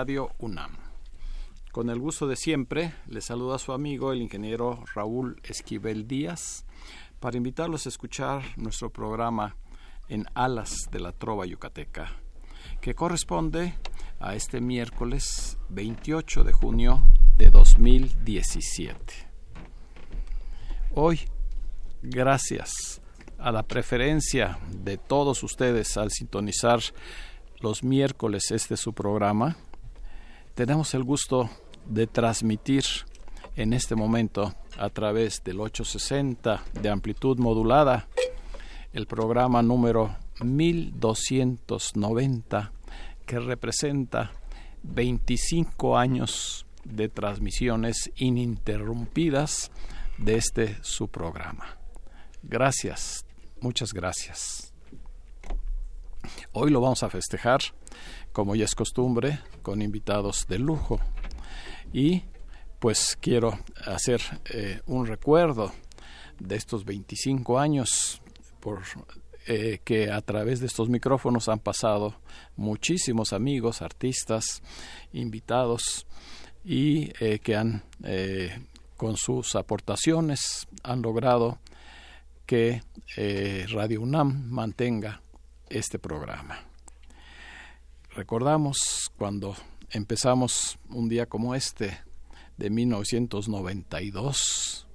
Radio UNAM. Con el gusto de siempre, le saluda a su amigo el ingeniero Raúl Esquivel Díaz para invitarlos a escuchar nuestro programa en Alas de la Trova Yucateca, que corresponde a este miércoles 28 de junio de 2017. Hoy, gracias a la preferencia de todos ustedes al sintonizar los miércoles este su programa, tenemos el gusto de transmitir en este momento a través del 860 de amplitud modulada el programa número 1290 que representa 25 años de transmisiones ininterrumpidas de este su programa. Gracias, muchas gracias. Hoy lo vamos a festejar, como ya es costumbre, con invitados de lujo. Y pues quiero hacer eh, un recuerdo de estos 25 años por eh, que a través de estos micrófonos han pasado muchísimos amigos, artistas, invitados y eh, que han con sus aportaciones han logrado que Radio UNAM mantenga este programa. Recordamos cuando empezamos un día como este de 1992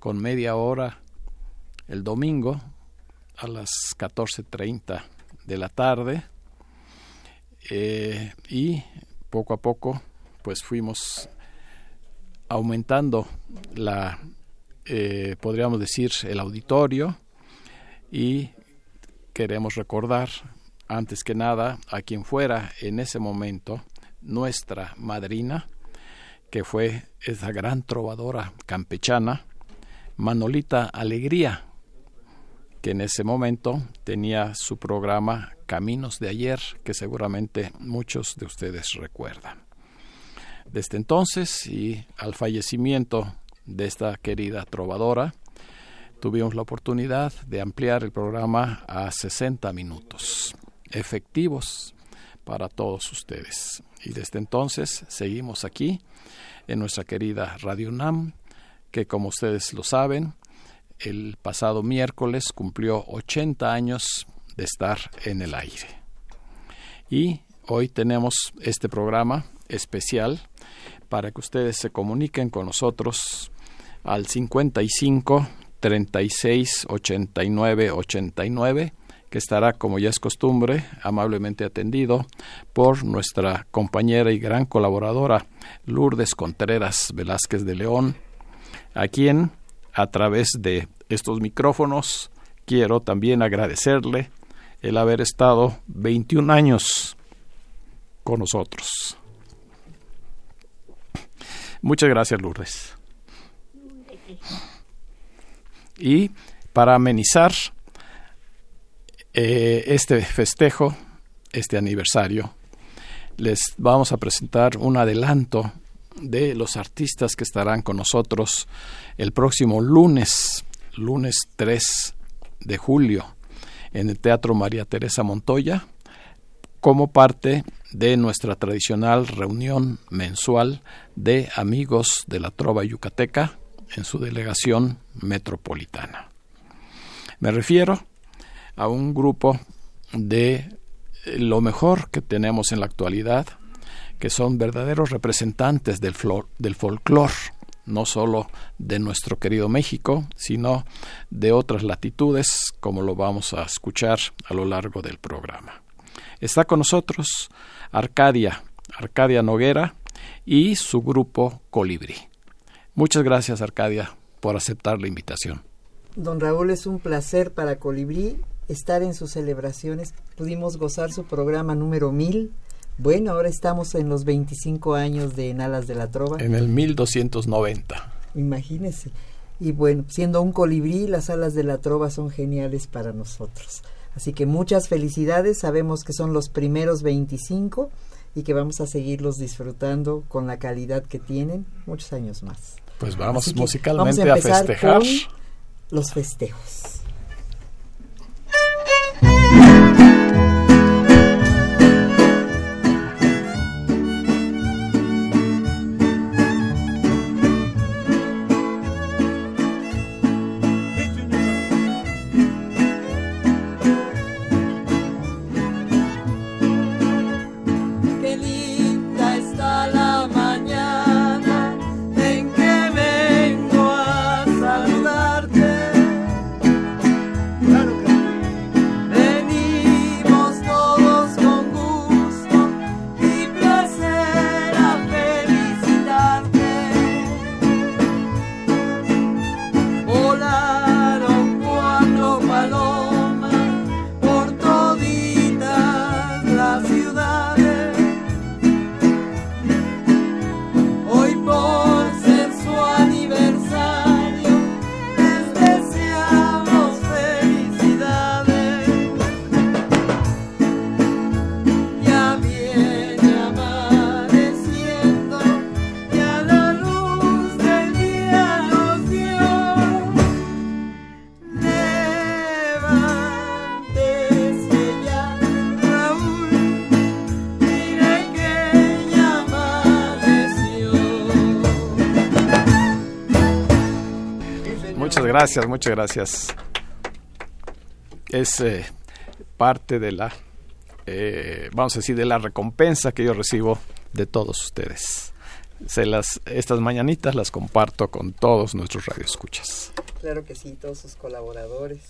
con media hora el domingo a las 14.30 de la tarde eh, y poco a poco pues fuimos aumentando la eh, podríamos decir el auditorio y queremos recordar antes que nada a quien fuera en ese momento nuestra madrina que fue esa gran trovadora campechana Manolita Alegría que en ese momento tenía su programa Caminos de ayer, que seguramente muchos de ustedes recuerdan. Desde entonces y al fallecimiento de esta querida trovadora, tuvimos la oportunidad de ampliar el programa a 60 minutos, efectivos para todos ustedes. Y desde entonces seguimos aquí en nuestra querida Radio UNAM, que como ustedes lo saben, el pasado miércoles cumplió 80 años de estar en el aire. Y hoy tenemos este programa especial para que ustedes se comuniquen con nosotros al 55 36 89 89 que estará como ya es costumbre amablemente atendido por nuestra compañera y gran colaboradora Lourdes Contreras Velázquez de León a quien a través de estos micrófonos quiero también agradecerle el haber estado 21 años con nosotros. Muchas gracias, Lourdes. Y para amenizar eh, este festejo, este aniversario, les vamos a presentar un adelanto de los artistas que estarán con nosotros el próximo lunes, lunes 3 de julio, en el Teatro María Teresa Montoya, como parte de nuestra tradicional reunión mensual de amigos de la Trova Yucateca en su delegación metropolitana. Me refiero a un grupo de lo mejor que tenemos en la actualidad, que son verdaderos representantes del, del folclore, no solo de nuestro querido México, sino de otras latitudes, como lo vamos a escuchar a lo largo del programa. Está con nosotros Arcadia, Arcadia Noguera y su grupo Colibrí. Muchas gracias, Arcadia, por aceptar la invitación. Don Raúl, es un placer para Colibrí estar en sus celebraciones. Pudimos gozar su programa número 1000. Bueno, ahora estamos en los 25 años de Enalas de la Trova. En el 1290. Imagínese. Y bueno, siendo un colibrí, las alas de la trova son geniales para nosotros. Así que muchas felicidades, sabemos que son los primeros 25 y que vamos a seguirlos disfrutando con la calidad que tienen muchos años más. Pues vamos musicalmente a, festejar. los festejos. Oh. gracias, muchas gracias. Es eh, parte de la, eh, vamos a decir, de la recompensa que yo recibo de todos ustedes. Se las, estas mañanitas las comparto con todos nuestros radioescuchas. Claro que sí, todos sus colaboradores,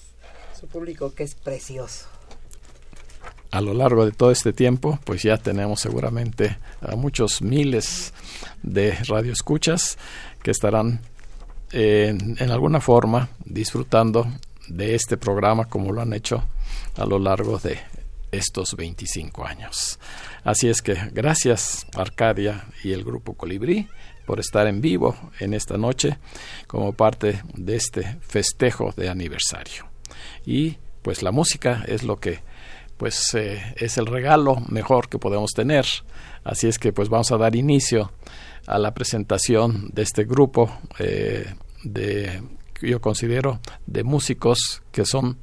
su público que es precioso. A lo largo de todo este tiempo, pues ya tenemos seguramente a muchos miles de radioescuchas que estarán en, alguna forma disfrutando de este programa como lo han hecho a lo largo de estos 25 años. Así es que gracias Arcadia y el grupo Colibrí por estar en vivo en esta noche como parte de este festejo de aniversario. Y pues la música es lo que pues eh, es el regalo mejor que podemos tener. Así es que pues vamos a dar inicio a la presentación de este grupo eh, de yo considero de músicos que son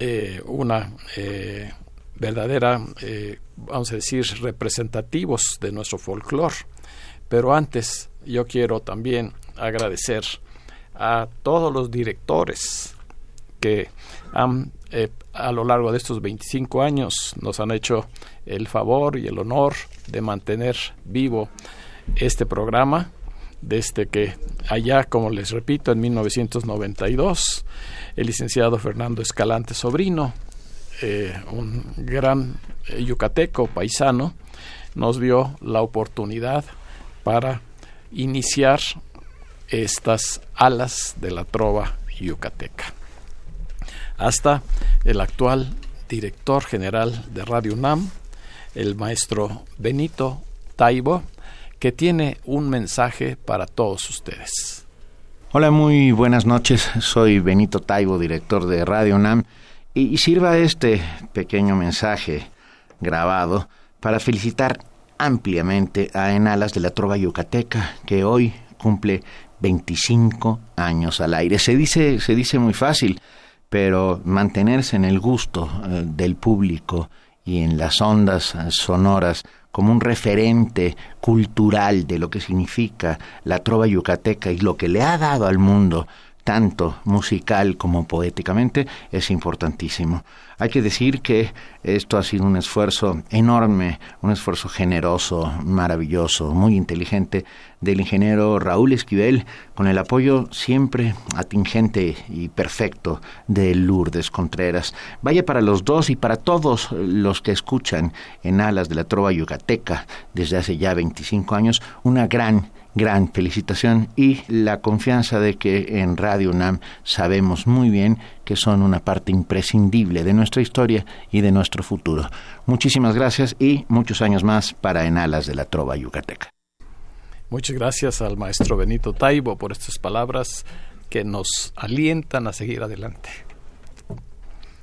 eh, una eh, verdadera eh, vamos a decir representativos de nuestro folclore. Pero antes yo quiero también agradecer a todos los directores que han a lo largo de estos 25 años nos han hecho el favor y el honor de mantener vivo este programa desde que allá, como les repito, en 1992, el licenciado Fernando Escalante Sobrino, eh, un gran eh, yucateco paisano, nos dio la oportunidad para iniciar estas alas de la trova yucateca. Hasta el actual director general de Radio UNAM, el maestro Benito Taibo, que tiene un mensaje para todos ustedes. Hola, muy buenas noches. Soy Benito Taibo, director de Radio NAM, y, sirva este pequeño mensaje grabado para felicitar ampliamente a Enalas de la Trova Yucateca, que hoy cumple 25 años al aire. Se dice, se dice muy fácil, pero mantenerse en el gusto eh, del público y en las ondas sonoras como un referente cultural de lo que significa la trova yucateca y lo que le ha dado al mundo tanto musical como poéticamente, es importantísimo. Hay que decir que esto ha sido un esfuerzo enorme, un esfuerzo generoso, maravilloso, muy inteligente del ingeniero Raúl Esquivel, con el apoyo siempre atingente y perfecto de Lourdes Contreras. Vaya para los dos y para todos los que escuchan en Alas de la Trova Yucateca desde hace ya 25 años, una gran gran felicitación y la confianza de que en Radio UNAM sabemos muy bien que son una parte imprescindible de nuestra historia y de nuestro futuro. Muchísimas gracias y muchos años más para En Alas de la Trova Yucateca. Muchas gracias al maestro Benito Taibo por estas palabras que nos alientan a seguir adelante.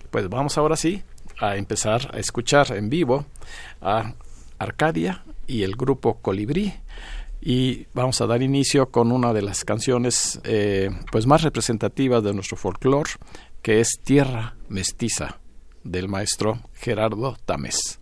Pues vamos ahora sí a empezar a escuchar en vivo a Arcadia y el grupo Colibrí y vamos a dar inicio con una de las canciones eh, pues más representativas de nuestro folclore que es Tierra Mestiza del maestro Gerardo Tamés.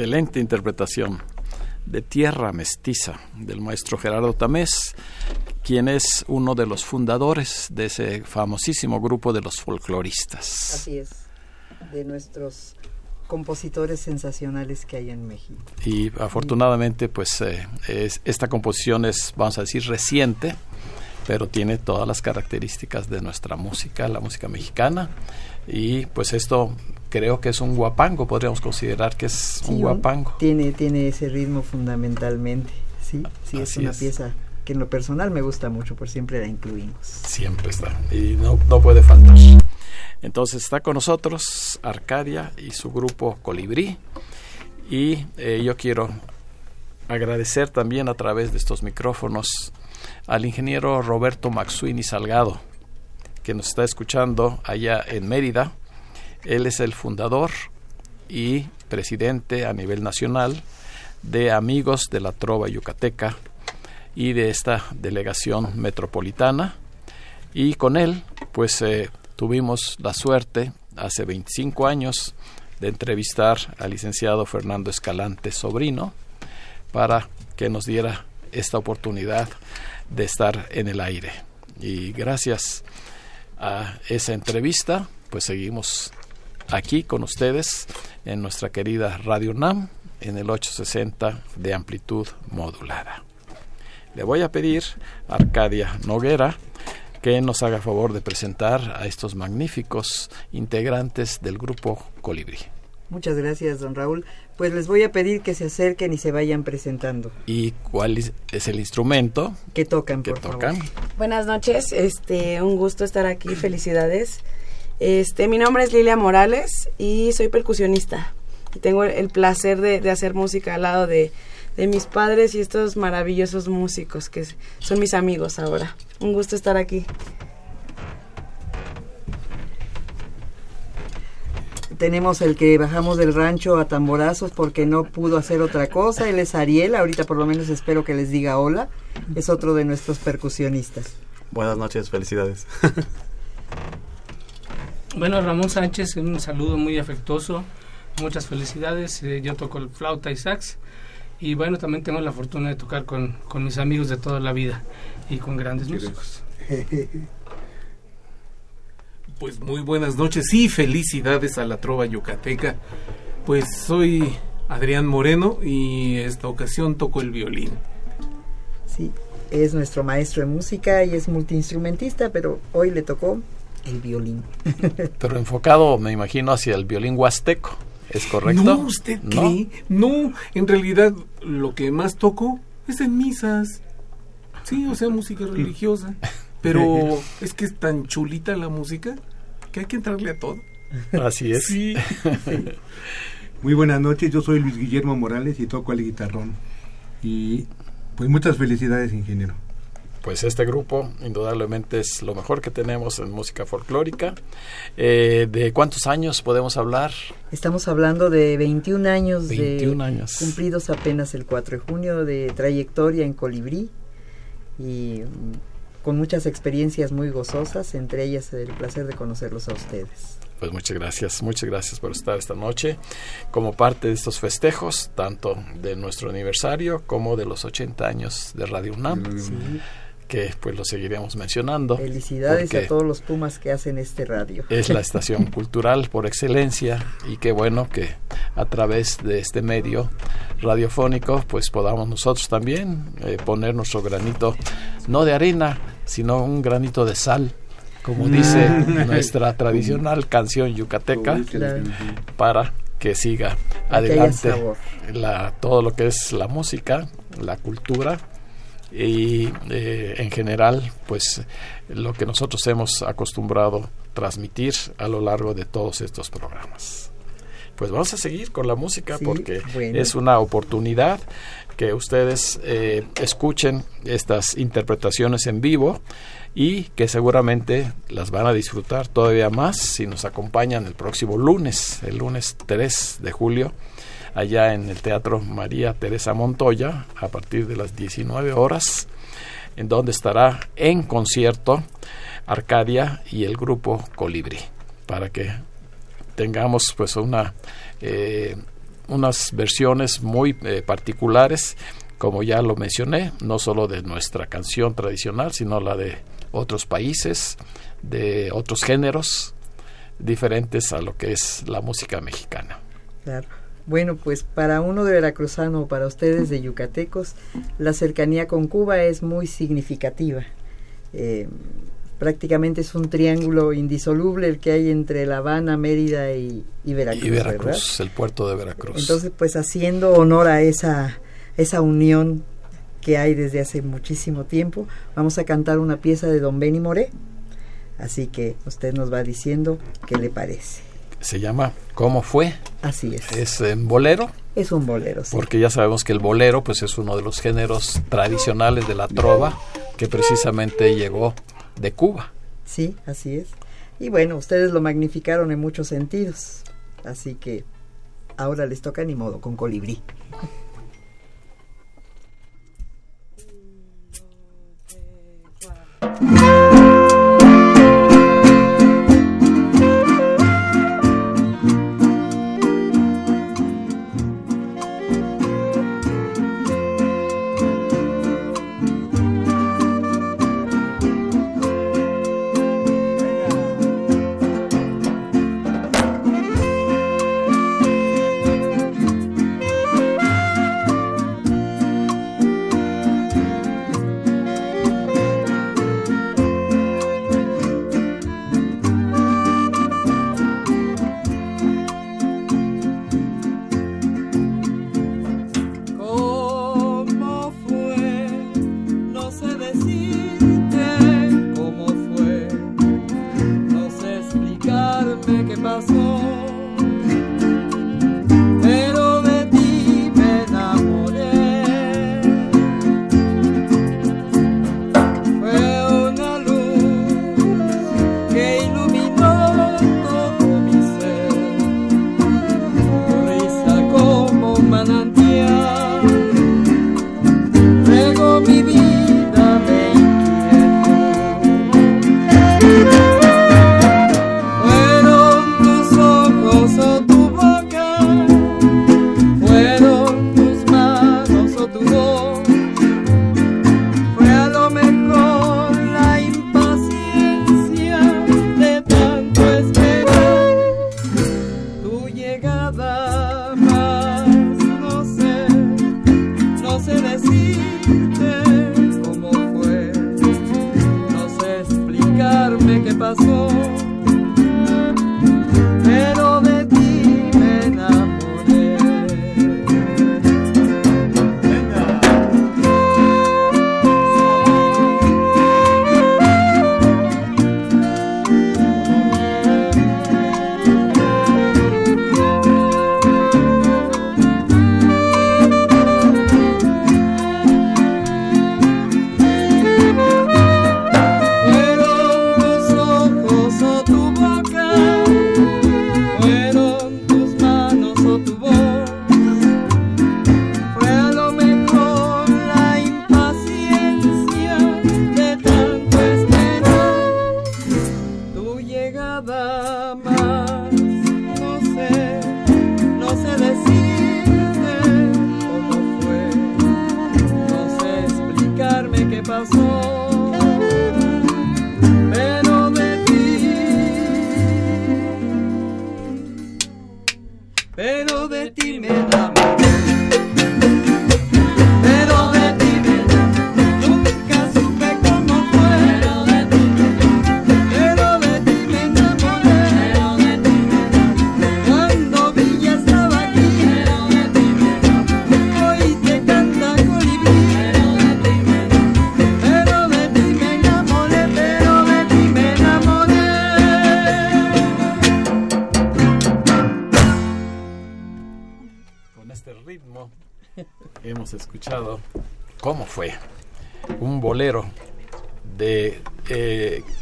Excelente interpretación de Tierra Mestiza del maestro Gerardo Tamés, quien es uno de los fundadores de ese famosísimo grupo de los folcloristas. Así es, de nuestros compositores sensacionales que hay en México. Y afortunadamente, pues eh, es- esta composición es, vamos a decir, reciente, pero tiene todas las características de nuestra música, la música mexicana. Y pues esto creo que es un guapango, podríamos considerar que es un Sí, guapango. Tiene, tiene ese ritmo fundamentalmente. Sí, sí, es una es. pieza que en lo personal me gusta mucho, por siempre la incluimos. Siempre está y no, no puede faltar. Entonces está con nosotros Arcadia y su grupo Colibrí y eh, yo quiero agradecer también a través de estos micrófonos al ingeniero Roberto Maxuini Salgado que nos está escuchando allá en Mérida. Él es el fundador y presidente a nivel nacional de Amigos de la Trova Yucateca y de esta delegación metropolitana. Y con él pues eh, tuvimos la suerte hace 25 años de entrevistar al licenciado Fernando Escalante Sobrino para que nos diera esta oportunidad de estar en el aire. Y gracias a esa entrevista pues seguimos aquí con ustedes en nuestra querida Radio NAM en el 860 de amplitud modulada. Le voy a pedir a Arcadia Noguera que nos haga favor de presentar a estos magníficos integrantes del grupo Colibrí. Muchas gracias, don Raúl. Pues les voy a pedir que se acerquen y se vayan presentando. ¿Y cuál es- es el instrumento Que tocan, que por tocan? favor. Buenas noches, este, un gusto estar aquí, felicidades. Este, mi nombre es Lilia Morales y soy percusionista. Y tengo el, el placer de, de hacer música al lado de, de mis padres y estos maravillosos músicos que son mis amigos ahora. Un gusto estar aquí. Tenemos el que bajamos del rancho a tamborazos porque no pudo hacer otra cosa. Él es Ariel. Ahorita por lo menos espero que les diga hola. Es otro de nuestros percusionistas. Buenas noches, felicidades. Bueno, Ramón Sánchez, un saludo muy afectuoso, muchas felicidades. eh, yo toco el flauta y sax. Y bueno, también tengo la fortuna de tocar con, con mis amigos de toda la vida y con grandes músicos. Pues muy buenas noches y felicidades a la Trova Yucateca. Pues soy Adrián Moreno y esta ocasión toco el violín. Sí, es nuestro maestro de música y es multiinstrumentista, pero hoy le tocó el violín. Pero enfocado, me imagino, hacia el violín huasteco. ¿Es correcto? No, ¿usted ¿No? cree? No, en realidad lo que más toco es en misas. Sí, o sea, música religiosa. Pero es que es tan chulita la música que hay que entrarle a todo. Así es. Sí. Muy buenas noches, yo soy Luis Guillermo Morales y toco el guitarrón. Y pues muchas felicidades, ingeniero. Pues este grupo indudablemente es lo mejor que tenemos en música folclórica. Eh, ¿De cuántos años podemos hablar? Estamos hablando de 21 años 21 de años. cumplidos apenas el 4 de junio de trayectoria en Colibrí y mm, con muchas experiencias muy gozosas, entre ellas el placer de conocerlos a ustedes. Pues muchas gracias, muchas gracias por estar esta noche como parte de estos festejos, tanto de nuestro aniversario como de los 80 años de Radio UNAM, que pues lo seguiremos mencionando. Felicidades a todos los Pumas que hacen este radio. Es la estación cultural por excelencia y qué bueno que a través de este medio radiofónico pues podamos nosotros también eh, poner nuestro granito, no de arena, sino un granito de sal, como dice nuestra tradicional canción yucateca, para que siga adelante la, todo lo que es la música, la cultura y eh, en general pues lo que nosotros hemos acostumbrado transmitir a lo largo de todos estos programas. Pues vamos a seguir con la música Sí, porque bueno. es una oportunidad que ustedes eh, escuchen estas interpretaciones en vivo y que seguramente las van a disfrutar todavía más si nos acompañan el próximo lunes, el lunes 3 de julio, allá en el Teatro María Teresa Montoya, a partir de las 19 horas, en donde estará en concierto Arcadia y el grupo Colibri, para que tengamos pues una eh, unas versiones muy eh, particulares, como ya lo mencioné, no solo de nuestra canción tradicional, sino la de otros países, de otros géneros diferentes a lo que es la música mexicana. Claro. Bueno, pues para uno de veracruzano o para ustedes de yucatecos, la cercanía con Cuba es muy significativa. Eh, prácticamente es un triángulo indisoluble el que hay entre La Habana, Mérida y, y Veracruz. Y Veracruz, ¿verdad? el puerto de Veracruz. Entonces, pues haciendo honor a esa, esa unión que hay desde hace muchísimo tiempo, vamos a cantar una pieza de Don Benny Moré. Así que usted nos va diciendo qué le parece. Se llama ¿Cómo fue? Así es. Es en bolero. Es un bolero, sí. Porque ya sabemos que el bolero pues es uno de los géneros tradicionales de la trova que precisamente llegó de Cuba. Sí, así es. Y bueno, ustedes lo magnificaron en muchos sentidos. Así que ahora les toca ni modo con colibrí.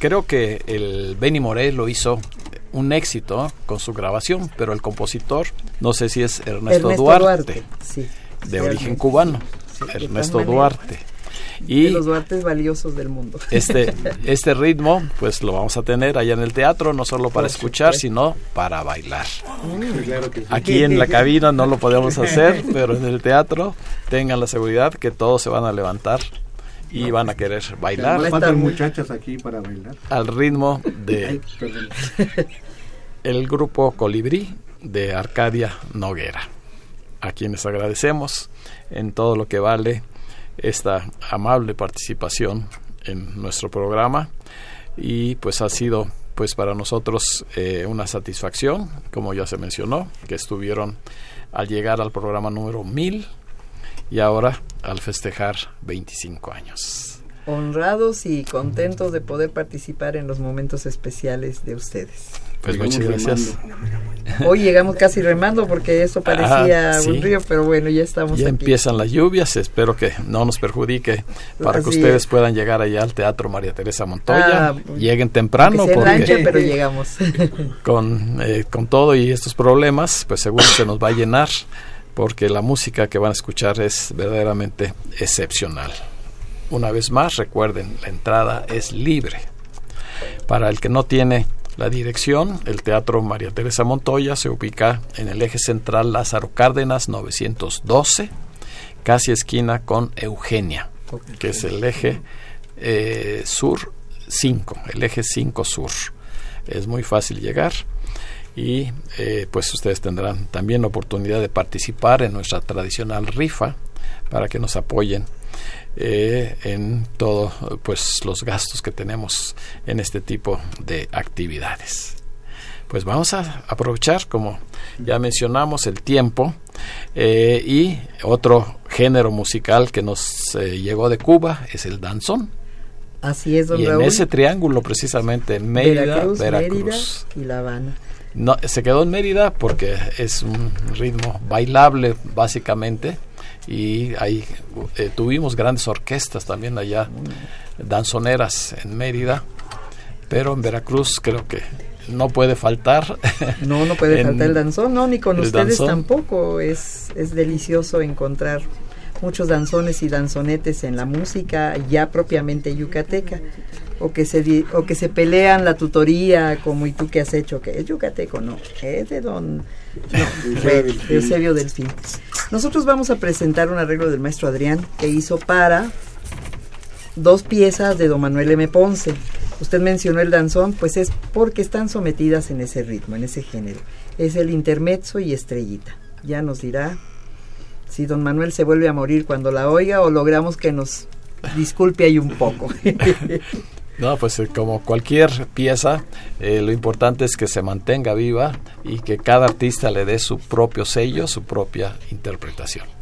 creo que el Benny Moré lo hizo un éxito con su grabación pero el compositor no sé si es Ernesto, Ernesto Duarte, Duarte, sí, de sí, origen Ernesto, cubano Ernesto. Duarte Y de los artes valiosos del mundo. Este, este ritmo, pues lo vamos a tener allá en el teatro, no solo para escuchar, sino para bailar. Aquí en la cabina no lo podemos hacer, pero en el teatro tengan la seguridad que todos se van a levantar y van a querer bailar. faltan muchachas aquí para bailar. Al ritmo de el grupo Colibrí de Arcadia Noguera, a quienes agradecemos en todo lo que vale esta amable participación en nuestro programa y pues ha sido pues para nosotros eh, una satisfacción, como ya se mencionó, que estuvieron al llegar al programa número 1000 y ahora al festejar 25 años. Honrados y contentos de poder participar en los momentos especiales de ustedes. Pues muchas gracias. Hoy llegamos casi remando porque eso parecía Ah, sí. un río, pero bueno, ya estamos Ya aquí. empiezan las lluvias, espero que no nos perjudique para que ustedes es. puedan llegar allá al Teatro María Teresa Montoya. Ah, Lleguen temprano porque lancha, pero llegamos. con, eh, con todo y estos problemas, pues seguro se nos va a llenar porque la música que van a escuchar es verdaderamente excepcional. Una vez más, recuerden, la entrada es libre. Para el que no tiene la dirección, el Teatro María Teresa Montoya se ubica en el eje central Lázaro Cárdenas 912, casi esquina con Eugenia, que es el eje eh, sur 5, el eje 5 sur. Es muy fácil llegar y eh, pues ustedes tendrán también la oportunidad de participar en nuestra tradicional rifa para que nos apoyen eh, en todo pues los gastos que tenemos en este tipo de actividades. Pues vamos a aprovechar como ya mencionamos el tiempo eh, y otro género musical que nos eh, llegó de Cuba es el danzón. Así es, don y en ese triángulo precisamente Mérida Veracruz, Veracruz. Mérida y La Habana. No, se quedó en Mérida porque es un ritmo bailable básicamente y ahí eh, tuvimos grandes orquestas también allá, danzoneras en Mérida, pero en Veracruz creo que no puede faltar. No, no puede en faltar el danzón, no, ni con ustedes danzón. tampoco. Es, es delicioso encontrar muchos danzones y danzonetes en la música ya propiamente yucateca. O que, se, o que se pelean la tutoría, como y tú que has hecho, que es yucateco, no, es de don no, de. Eusebio Delfín. Nosotros vamos a presentar un arreglo del maestro Adrián que hizo para dos piezas de don Manuel M. Ponce. Usted mencionó el danzón, pues es porque están sometidas en ese ritmo, en ese género. Es el intermezzo y estrellita. Ya nos dirá si don Manuel se vuelve a morir cuando la oiga o logramos que nos disculpe ahí un poco. No, pues eh, como cualquier pieza, eh, lo importante es que se mantenga viva y que cada artista le dé su propio sello, su propia interpretación.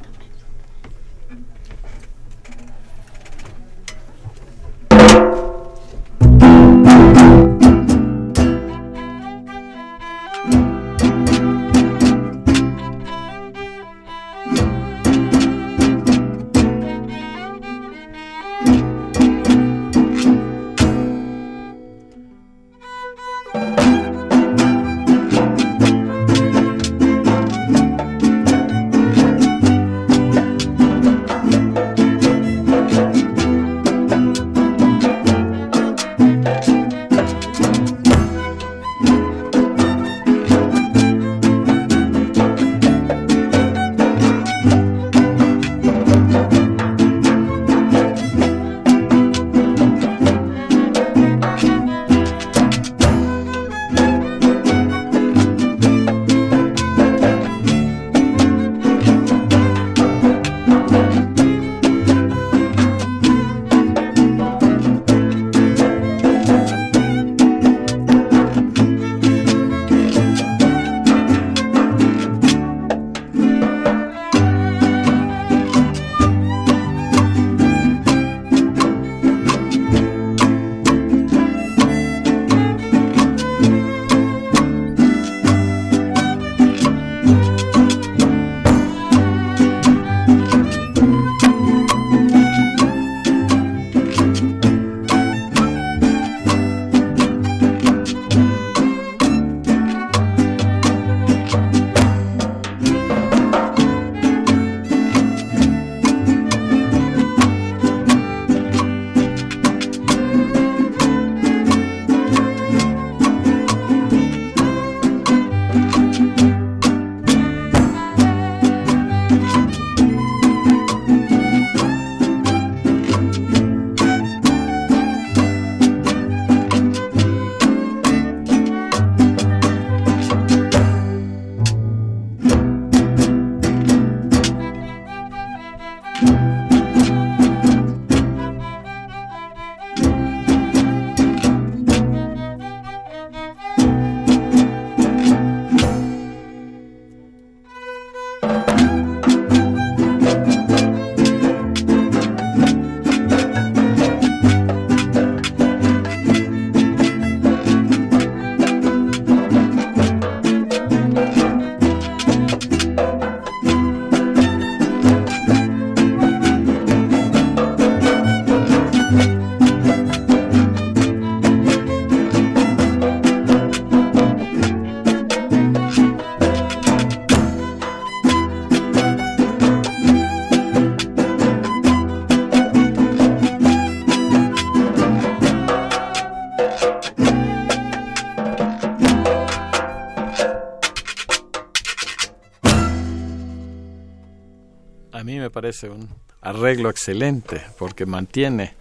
Parece un arreglo excelente porque mantiene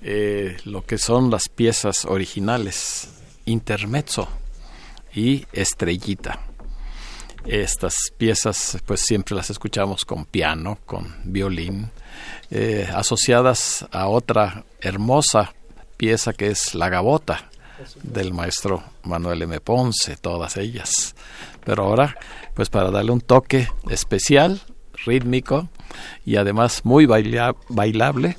eh, lo que son las piezas originales, intermezzo y estrellita. Estas piezas pues siempre las escuchamos con piano, con violín, eh, asociadas a otra hermosa pieza que es La Gabota del maestro Manuel M. Ponce, todas ellas. Pero ahora, pues para darle un toque especial, rítmico y además muy baila- bailable,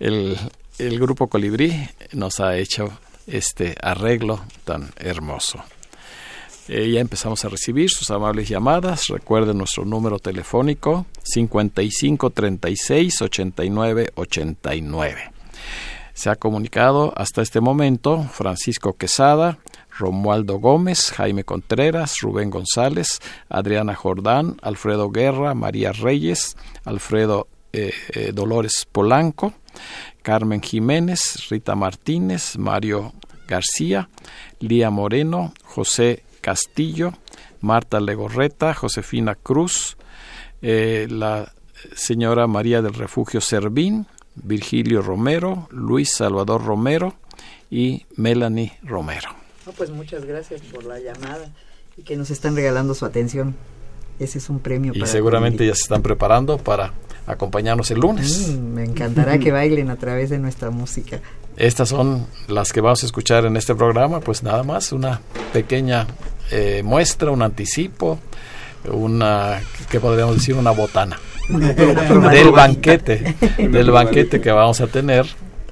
el, el grupo Colibrí nos ha hecho este arreglo tan hermoso. Eh, ya empezamos a recibir sus amables llamadas. Recuerden nuestro número telefónico 55 36 89 89. Se ha comunicado hasta este momento Francisco Quesada, Romualdo Gómez, Jaime Contreras, Rubén González, Adriana Jordán, Alfredo Guerra, María Reyes, Alfredo eh, eh, Dolores Polanco, Carmen Jiménez, Rita Martínez, Mario García, Lía Moreno, José Castillo, Marta Legorreta, Josefina Cruz, eh, la señora María del Refugio Servín, Virgilio Romero, Luis Salvador Romero y Melanie Romero. No, pues muchas gracias por la llamada y que nos están regalando su atención. Ese es un premio Y para seguramente ya se están preparando para acompañarnos el lunes. Mm, me encantará que bailen a través de nuestra música. Estas son las que vamos a escuchar en este programa, pues nada más, una pequeña eh, muestra, un anticipo, una, ¿qué podríamos decir? Una botana del banquete, del banquete que vamos a tener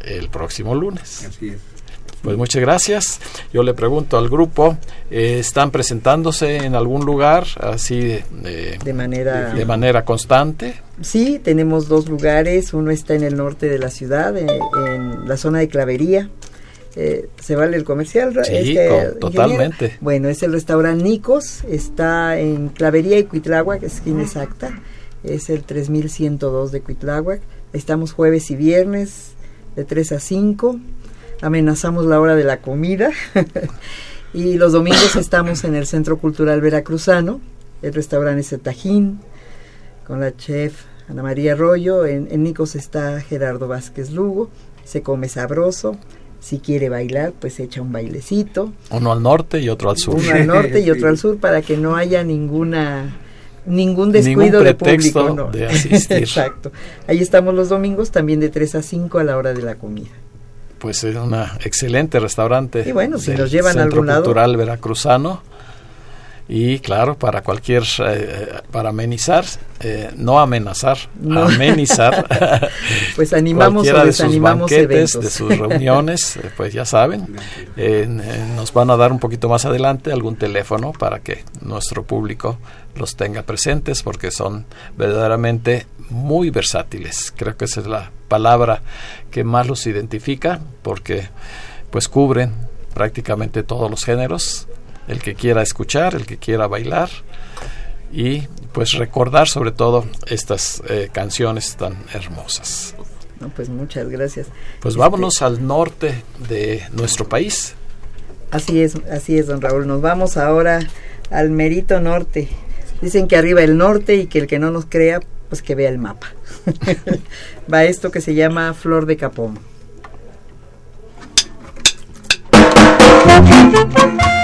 el próximo lunes. Así es. Pues muchas gracias. Yo le pregunto al grupo, eh, ¿están presentándose en algún lugar así de, manera... de manera constante? Sí, tenemos dos lugares. Uno está en el norte de la ciudad, eh, en la zona de Clavería. Eh, ¿Se vale el comercial? Sí, este, totalmente. Bueno, es el restaurante Nicos. Está en Clavería y Cuitláhuac, esquina exacta. Es el 3102 de Cuitláhuac. Estamos jueves y viernes de 3 a 5. Amenazamos la hora de la comida. y los domingos estamos en el Centro Cultural Veracruzano. El restaurante es el Tajín con la chef Ana María Arroyo. En, en Nicos está Gerardo Vázquez Lugo. Se come sabroso. Si quiere bailar, pues echa un bailecito. Uno al norte y otro al sur. Uno al norte y otro al sur para que no haya ninguna ningún descuido Ningún de público. ¿no? de asistir. Exacto. Ahí estamos los domingos también de 3 a 5 a la hora de la comida. Pues es un excelente restaurante. Y bueno, si del nos llevan a algún lado. Cultural Veracruzano. Y claro, para cualquier, eh, para amenizar, eh, no amenazar, No. amenizar. Pues animamos cualquiera o de sus banquetes, eventos. de sus reuniones, eh, pues ya saben. Eh, eh, nos van a dar un poquito más adelante algún teléfono para que nuestro público los tenga presentes porque son verdaderamente muy versátiles. Creo que esa es la palabra que más los identifica porque pues cubren prácticamente todos los géneros, el que quiera escuchar, el que quiera bailar y pues recordar sobre todo estas eh, canciones tan hermosas. No, pues muchas gracias. Pues Este, vámonos al norte de nuestro país. Así es, así es, don Raúl. Nos vamos ahora al merito norte. Dicen que arriba el norte y que el que no nos crea, pues que vea el mapa. Va esto que se llama Flor de Capomo.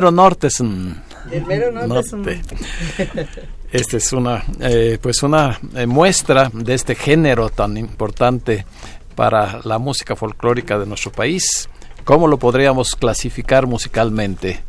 mero norte es un El mero norte. Esta es una, eh, pues una eh, muestra de este género tan importante para la música folclórica de nuestro país. ¿Cómo lo podríamos clasificar musicalmente?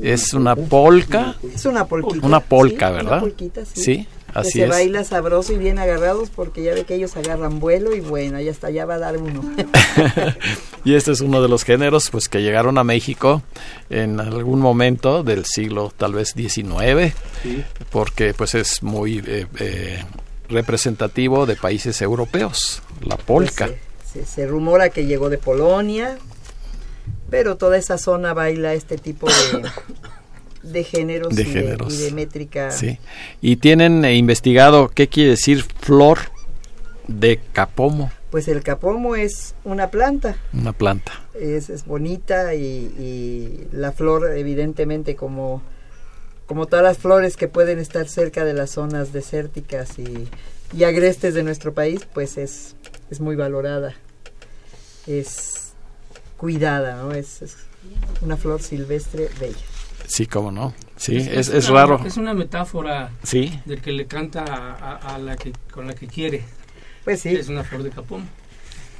Es una polca, Es una polquita. una polca, ¿verdad? Una polquita, sí. Sí, Que así se es. baila sabroso y bien agarrados porque ya ve que ellos agarran vuelo y bueno, ya hasta ya va a dar uno. Y este es uno de los géneros pues que llegaron a México en algún momento del siglo tal vez XIX, Sí. porque pues es muy eh, eh, representativo de países europeos, la polka. Pues, se, se- se rumora que llegó de Polonia, pero toda esa zona baila este tipo de, de géneros, De y, géneros. De, y de métrica. Sí. Y tienen eh, investigado qué quiere decir flor de capomo, Pues el capomo es una planta, una planta. es, es bonita y, y la flor evidentemente como, como todas las flores que pueden estar cerca de las zonas desérticas y, y agrestes de nuestro país, pues es, es muy valorada, es cuidada, ¿no? Es, es una flor silvestre bella. Sí, cómo no. Sí, Es- es, es es una- raro. Es una metáfora Sí. del que le canta a, a- a la que con la que quiere. Pues sí. Es una flor de capón.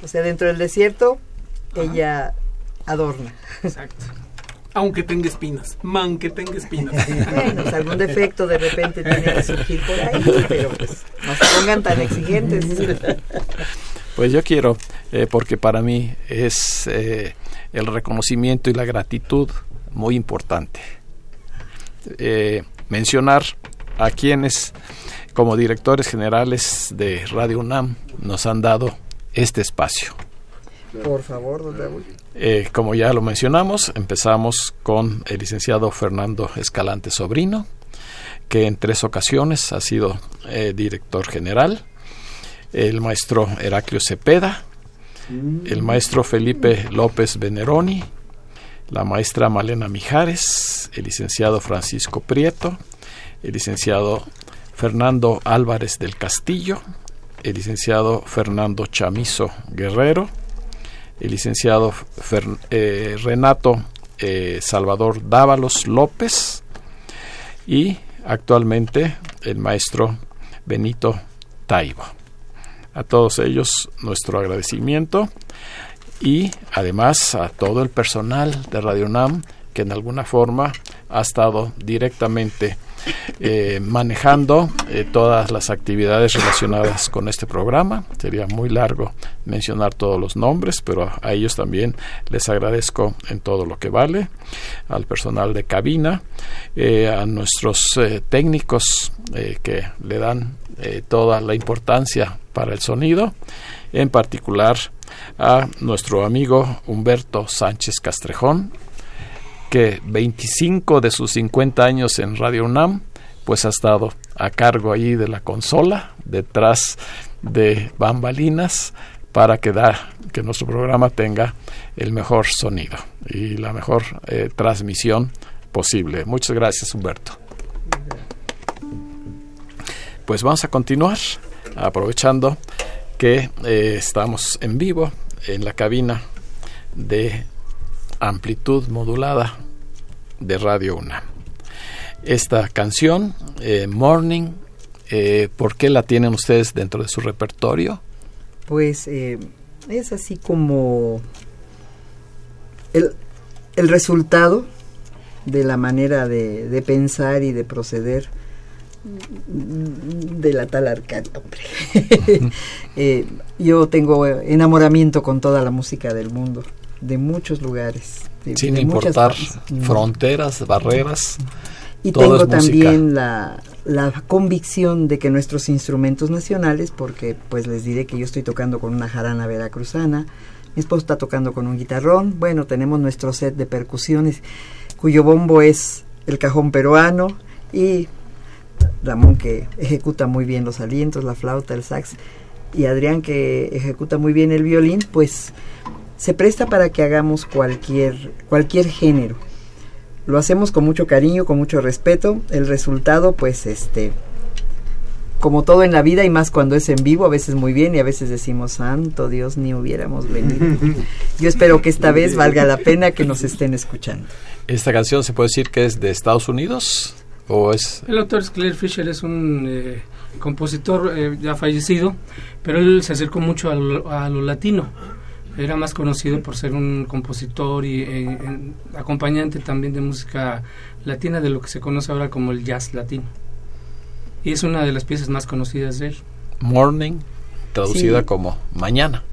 O sea, dentro del desierto, ella adorna. Exacto. Aunque tenga espinas. Man que tenga espinas. Bueno, pues algún defecto de repente tiene que surgir por ahí, pero pues no se pongan tan exigentes. Pues yo quiero, eh, porque para mí es eh, el reconocimiento y la gratitud muy importante. Eh, mencionar a quienes, como directores generales de Radio UNAM, nos han dado este espacio. Por favor, don Raúl. Eh, como ya lo mencionamos, empezamos con el licenciado Fernando Escalante Sobrino, que en tres ocasiones ha sido eh, director general, el maestro Heraclio Cepeda, el maestro Felipe López Veneroni, la maestra Malena Mijares, el licenciado Francisco Prieto, el licenciado Fernando Álvarez del Castillo, el licenciado Fernando Chamizo Guerrero, el licenciado eh, Renato eh, Salvador Dávalos López y actualmente el maestro Benito Taibo. A todos ellos nuestro agradecimiento y además a todo el personal de Radio UNAM que en alguna forma ha estado directamente eh, manejando eh, todas las actividades relacionadas con este programa. Sería muy largo mencionar todos los nombres, pero a, ellos también les agradezco en todo lo que vale, al personal de cabina, eh, a nuestros técnicos que le dan toda la importancia para el sonido, en particular a nuestro amigo Humberto Sánchez Castrejón, que 25 de sus 50 años en Radio UNAM, pues ha estado a cargo allí de la consola, detrás de bambalinas, para que, que nuestro programa tenga el mejor sonido y la mejor eh, transmisión posible. Muchas gracias, Humberto. Pues vamos a continuar, aprovechando que eh, estamos en vivo en la cabina de amplitud modulada de Radio UNAM. Esta canción, eh, Morning, eh, ¿por qué la tienen ustedes dentro de su repertorio? Pues es así como el, el resultado de la manera de, de pensar y de proceder de la tal Arcana, hombre. Eh, yo tengo enamoramiento con toda la música del mundo, de muchos lugares. de- Sin de importar fronteras, barreras. Y todo tengo es también la, la convicción de que nuestros instrumentos nacionales, porque pues les diré que yo estoy tocando con una jarana veracruzana, mi esposo está tocando con un guitarrón, bueno, tenemos nuestro set de percusiones, cuyo bombo es el cajón peruano y Ramón que ejecuta muy bien los alientos, la flauta, el sax, y Adrián que ejecuta muy bien el violín, pues se presta para que hagamos cualquier, cualquier género lo hacemos con mucho cariño, con mucho respeto. El resultado, pues, este, como todo en la vida y más cuando es en vivo, a veces muy bien y a veces decimos, santo Dios, ni hubiéramos venido. Yo espero que esta vez valga la pena que nos estén escuchando. ¿Esta canción se puede decir que es de Estados Unidos? ¿O es.? El autor es Claire Fisher, es un eh, compositor eh, ya fallecido, pero él se acercó mucho a lo, a lo latino. Era más conocido por ser un compositor y eh, en- acompañante también de música latina, de lo que se conoce ahora como el jazz latino. Y es una de las piezas más conocidas de él. Morning, traducida Sí. como mañana.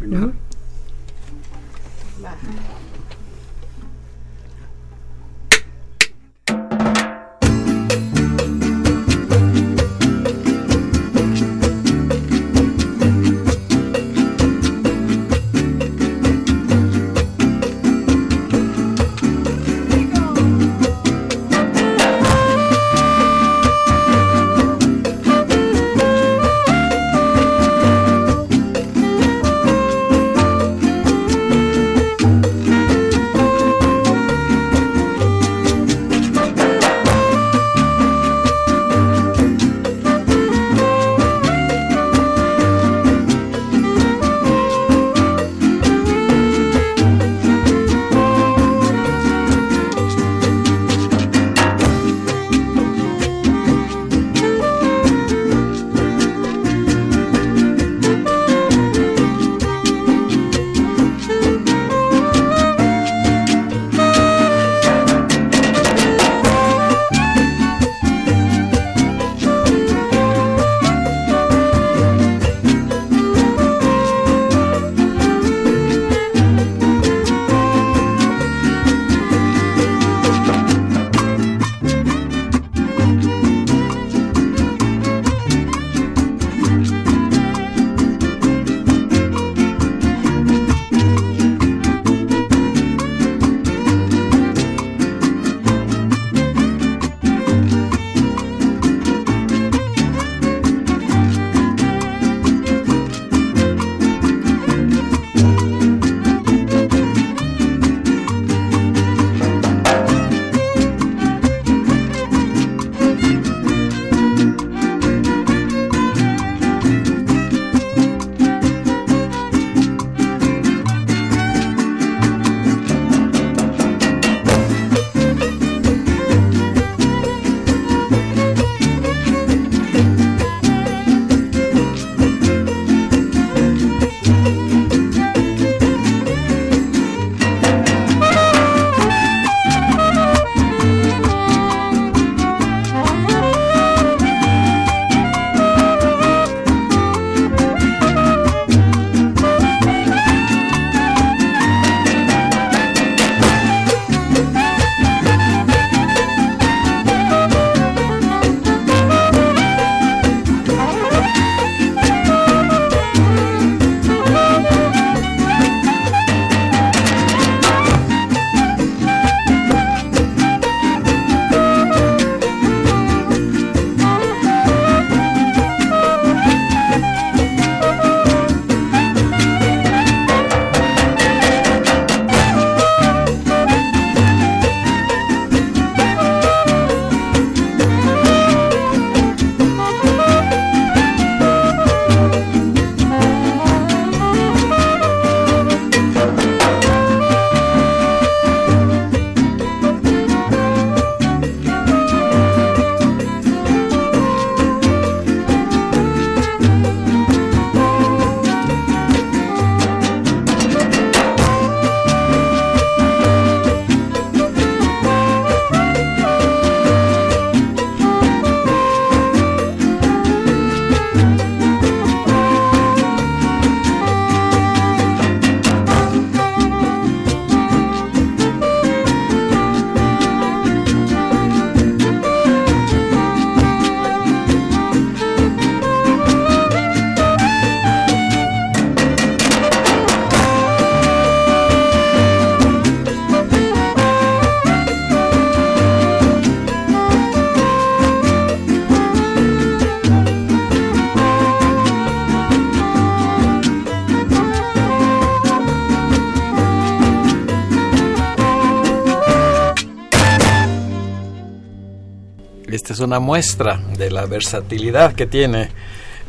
Una muestra de la versatilidad que tiene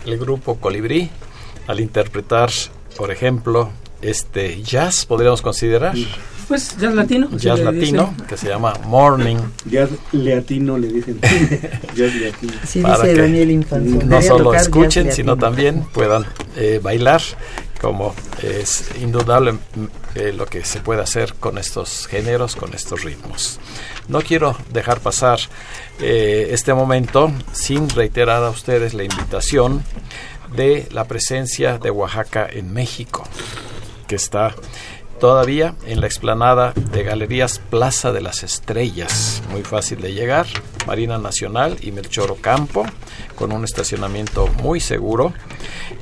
el grupo Colibrí al interpretar, por ejemplo, este jazz, podríamos considerar. Pues jazz latino. Jazz latino, dice. que se llama Morning. Jazz leatino le dicen. jazz leatino. Sí, para dice que Daniel Infanzón. no solo escuchen, sino latino. también puedan eh, bailar, como es indudable eh, lo que se puede hacer con estos géneros, con estos ritmos. No quiero dejar pasar eh, este momento sin reiterar a ustedes la invitación de la presencia de Oaxaca en México, que está todavía en la explanada de Galerías Plaza de las Estrellas, muy fácil de llegar, Marina Nacional y Melchor Ocampo, con un estacionamiento muy seguro,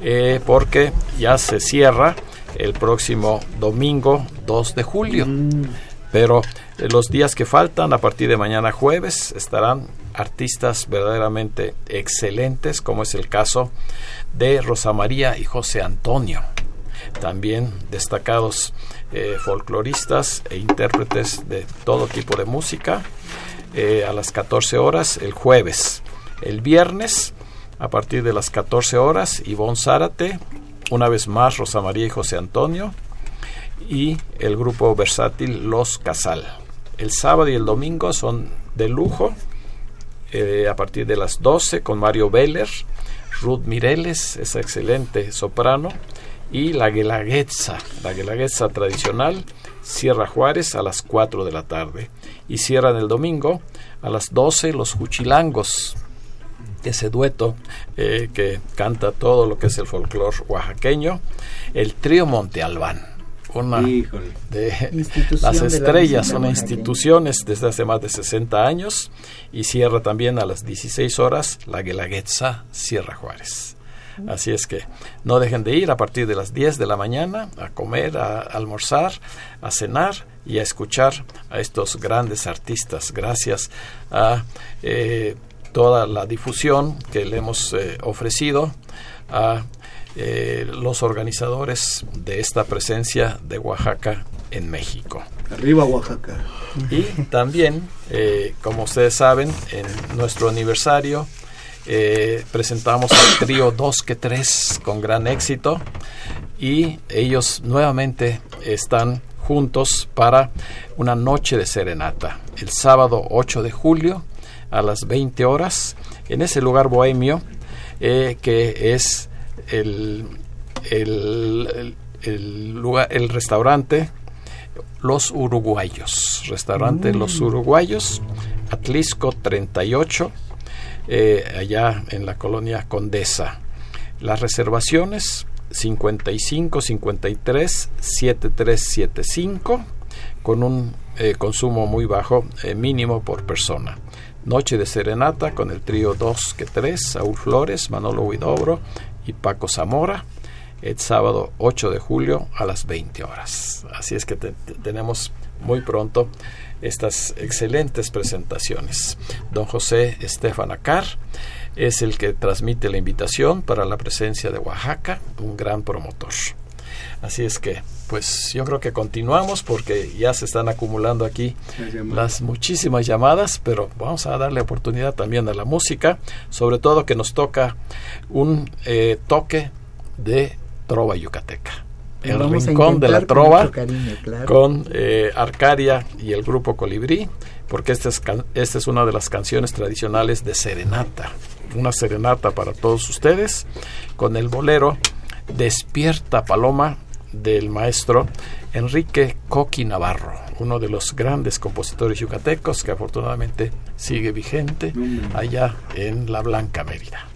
eh, porque ya se cierra el próximo domingo 2 de julio. Pero eh, los días que faltan, a partir de mañana jueves, estarán artistas verdaderamente excelentes, como es el caso de Rosa María y José Antonio. También destacados eh, folcloristas e intérpretes de todo tipo de música eh, a las 14 horas el jueves. El viernes, a partir de las 14 horas, Ivonne Zárate, una vez más Rosa María y José Antonio, y el grupo versátil Los Casal. El sábado y el domingo son de lujo, eh, a partir de las 12 con Mario Veller, Ruth Mireles, esa excelente soprano, y la Guelaguetza, la Guelaguetza tradicional, Sierra Juárez a las 4 de la tarde. Y cierran el domingo a las 12 los Juchilangos, ese dueto eh, que canta todo lo que es el folclore oaxaqueño, el trío Monte Albán, una Híjole. de Institución las de la estrellas, una instituciones desde hace más de 60 años y cierra también a las 16 horas la Guelaguetza Sierra Juárez. Así es que no dejen de ir a partir de las 10 de la mañana a comer, a almorzar, a cenar y a escuchar a estos grandes artistas. Gracias a eh, toda la difusión que le hemos eh, ofrecido a eh, los organizadores de esta presencia de Oaxaca en México. Arriba Oaxaca. Y también, eh, como ustedes saben, en nuestro aniversario eh, presentamos al trío 2 que 3 con gran éxito y ellos nuevamente están juntos para una noche de serenata. El sábado 8 de julio a las 20 horas en ese lugar bohemio eh, que es el, el, lugar, el restaurante Los Uruguayos, restaurante Los Uruguayos, Atlisco 38, eh, allá en la colonia Condesa. Las reservaciones 55 53 7375 con un eh, consumo muy bajo, eh, mínimo por persona. Noche de serenata con el trío 2 que 3, Saúl Flores, Manolo Huidobro y Paco Zamora el sábado 8 de julio a las 20 horas. Así es que te- te- tenemos muy pronto estas excelentes presentaciones. Don José Estefan Acar es el que transmite la invitación para la presencia de Oaxaca, un gran promotor. Así es que, pues yo creo que continuamos porque ya se están acumulando aquí Las muchísimas llamadas, pero vamos a darle oportunidad también a la música, sobre todo que nos toca un eh, toque de trova yucateca. El vamos rincón de la trova mucho cariño, claro. con eh, Arcadia y el grupo Colibrí, porque esta es, esta es una de las canciones tradicionales de serenata, una serenata para todos ustedes, con el bolero Despierta Paloma del maestro Enrique Coqui Navarro, uno de los grandes compositores yucatecos que afortunadamente sigue vigente allá en la Blanca Mérida.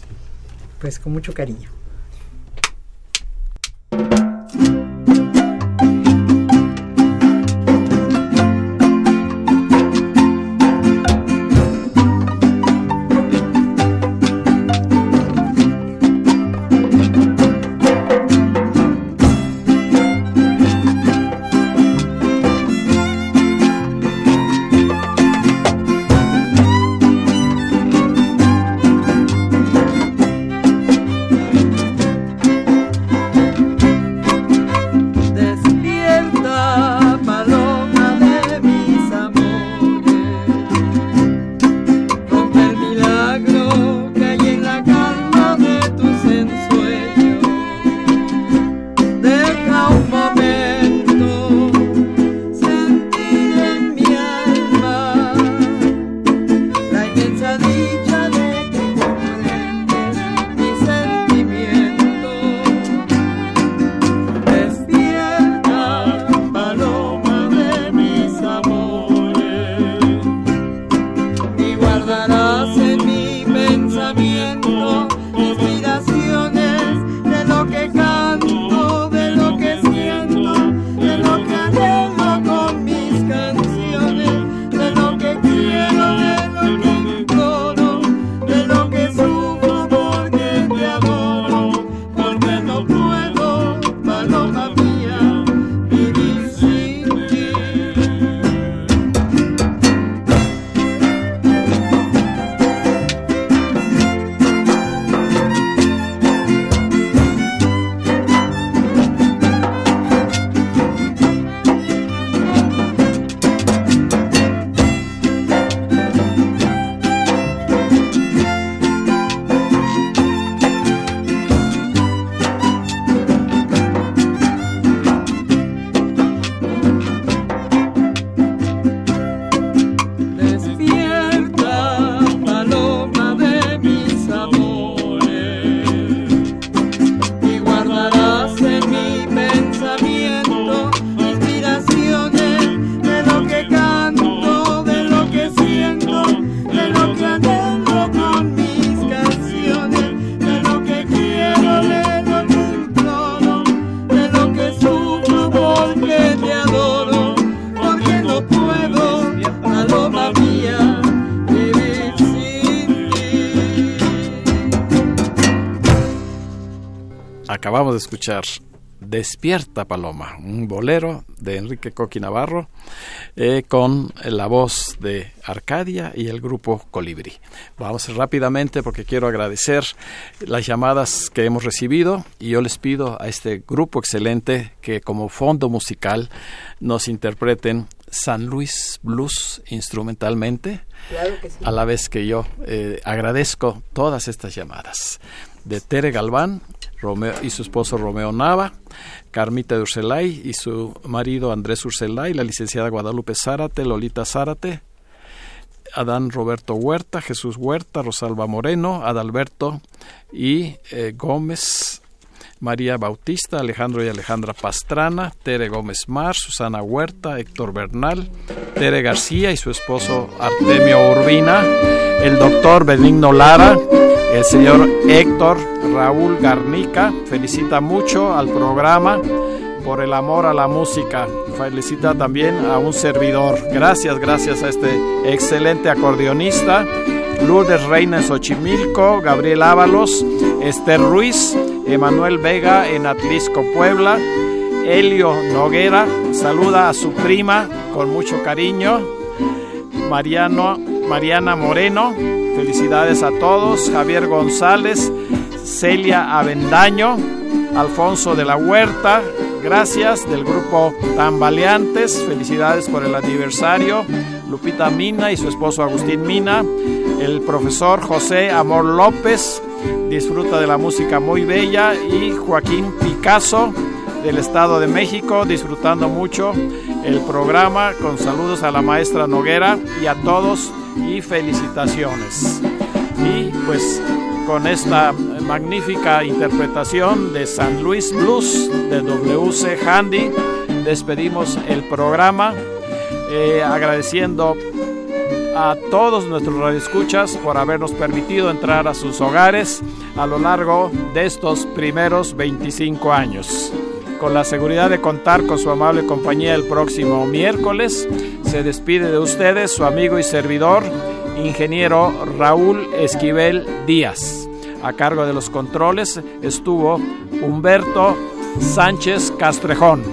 Pues con mucho cariño. Despierta acabamos de escuchar Despierta Paloma, un bolero de Enrique Coqui Navarro eh, con la voz de Arcadia y el grupo Colibrí. Vamos rápidamente porque quiero agradecer las llamadas que hemos recibido y yo les pido a este grupo excelente que como fondo musical nos interpreten San Luis Blues instrumentalmente, Claro que sí. a la vez que yo eh, agradezco todas estas llamadas de Tere Galván y su esposo Romeo Nava, Carmita de Urselay y su marido Andrés Urselay, la licenciada Guadalupe Zárate, Lolita Zárate, Adán Roberto Huerta, Jesús Huerta, Rosalba Moreno, Adalberto y eh, Gómez, María Bautista, Alejandro y Alejandra Pastrana, Tere Gómez Mar, Susana Huerta, Héctor Bernal, Tere García y su esposo Artemio Urbina, el doctor Benigno Lara, el señor Héctor Raúl Garnica, felicita mucho al programa por el amor a la música. Felicita también a un servidor. Gracias, gracias a este excelente acordeonista. Lourdes Reina en Xochimilco, Gabriel Ábalos, Esther Ruiz, Emanuel Vega en Atlisco, Puebla, Helio Noguera, saluda a su prima con mucho cariño, Mariano, Mariana Moreno, felicidades a todos, Javier González, Celia Avendaño, Alfonso de la Huerta, gracias del grupo Tambaleantes, felicidades por el aniversario, Lupita Mina y su esposo Agustín Mina, el profesor José Amor López, disfruta de la música muy bella y Joaquín Picasso del Estado de México, disfrutando mucho el programa con saludos a la maestra Noguera y a todos y felicitaciones. Y pues con esta magnífica interpretación de San Luis Blues de WC Handy, despedimos el programa eh, agradeciendo a todos nuestros radioescuchas por habernos permitido entrar a sus hogares a lo largo de estos primeros 25 años. Con la seguridad de contar con su amable compañía el próximo miércoles, se despide de ustedes su amigo y servidor, ingeniero Raúl Esquivel Díaz. A cargo de los controles estuvo Humberto Sánchez Castrejón.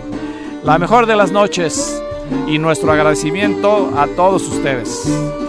La mejor de las noches y nuestro agradecimiento a todos ustedes.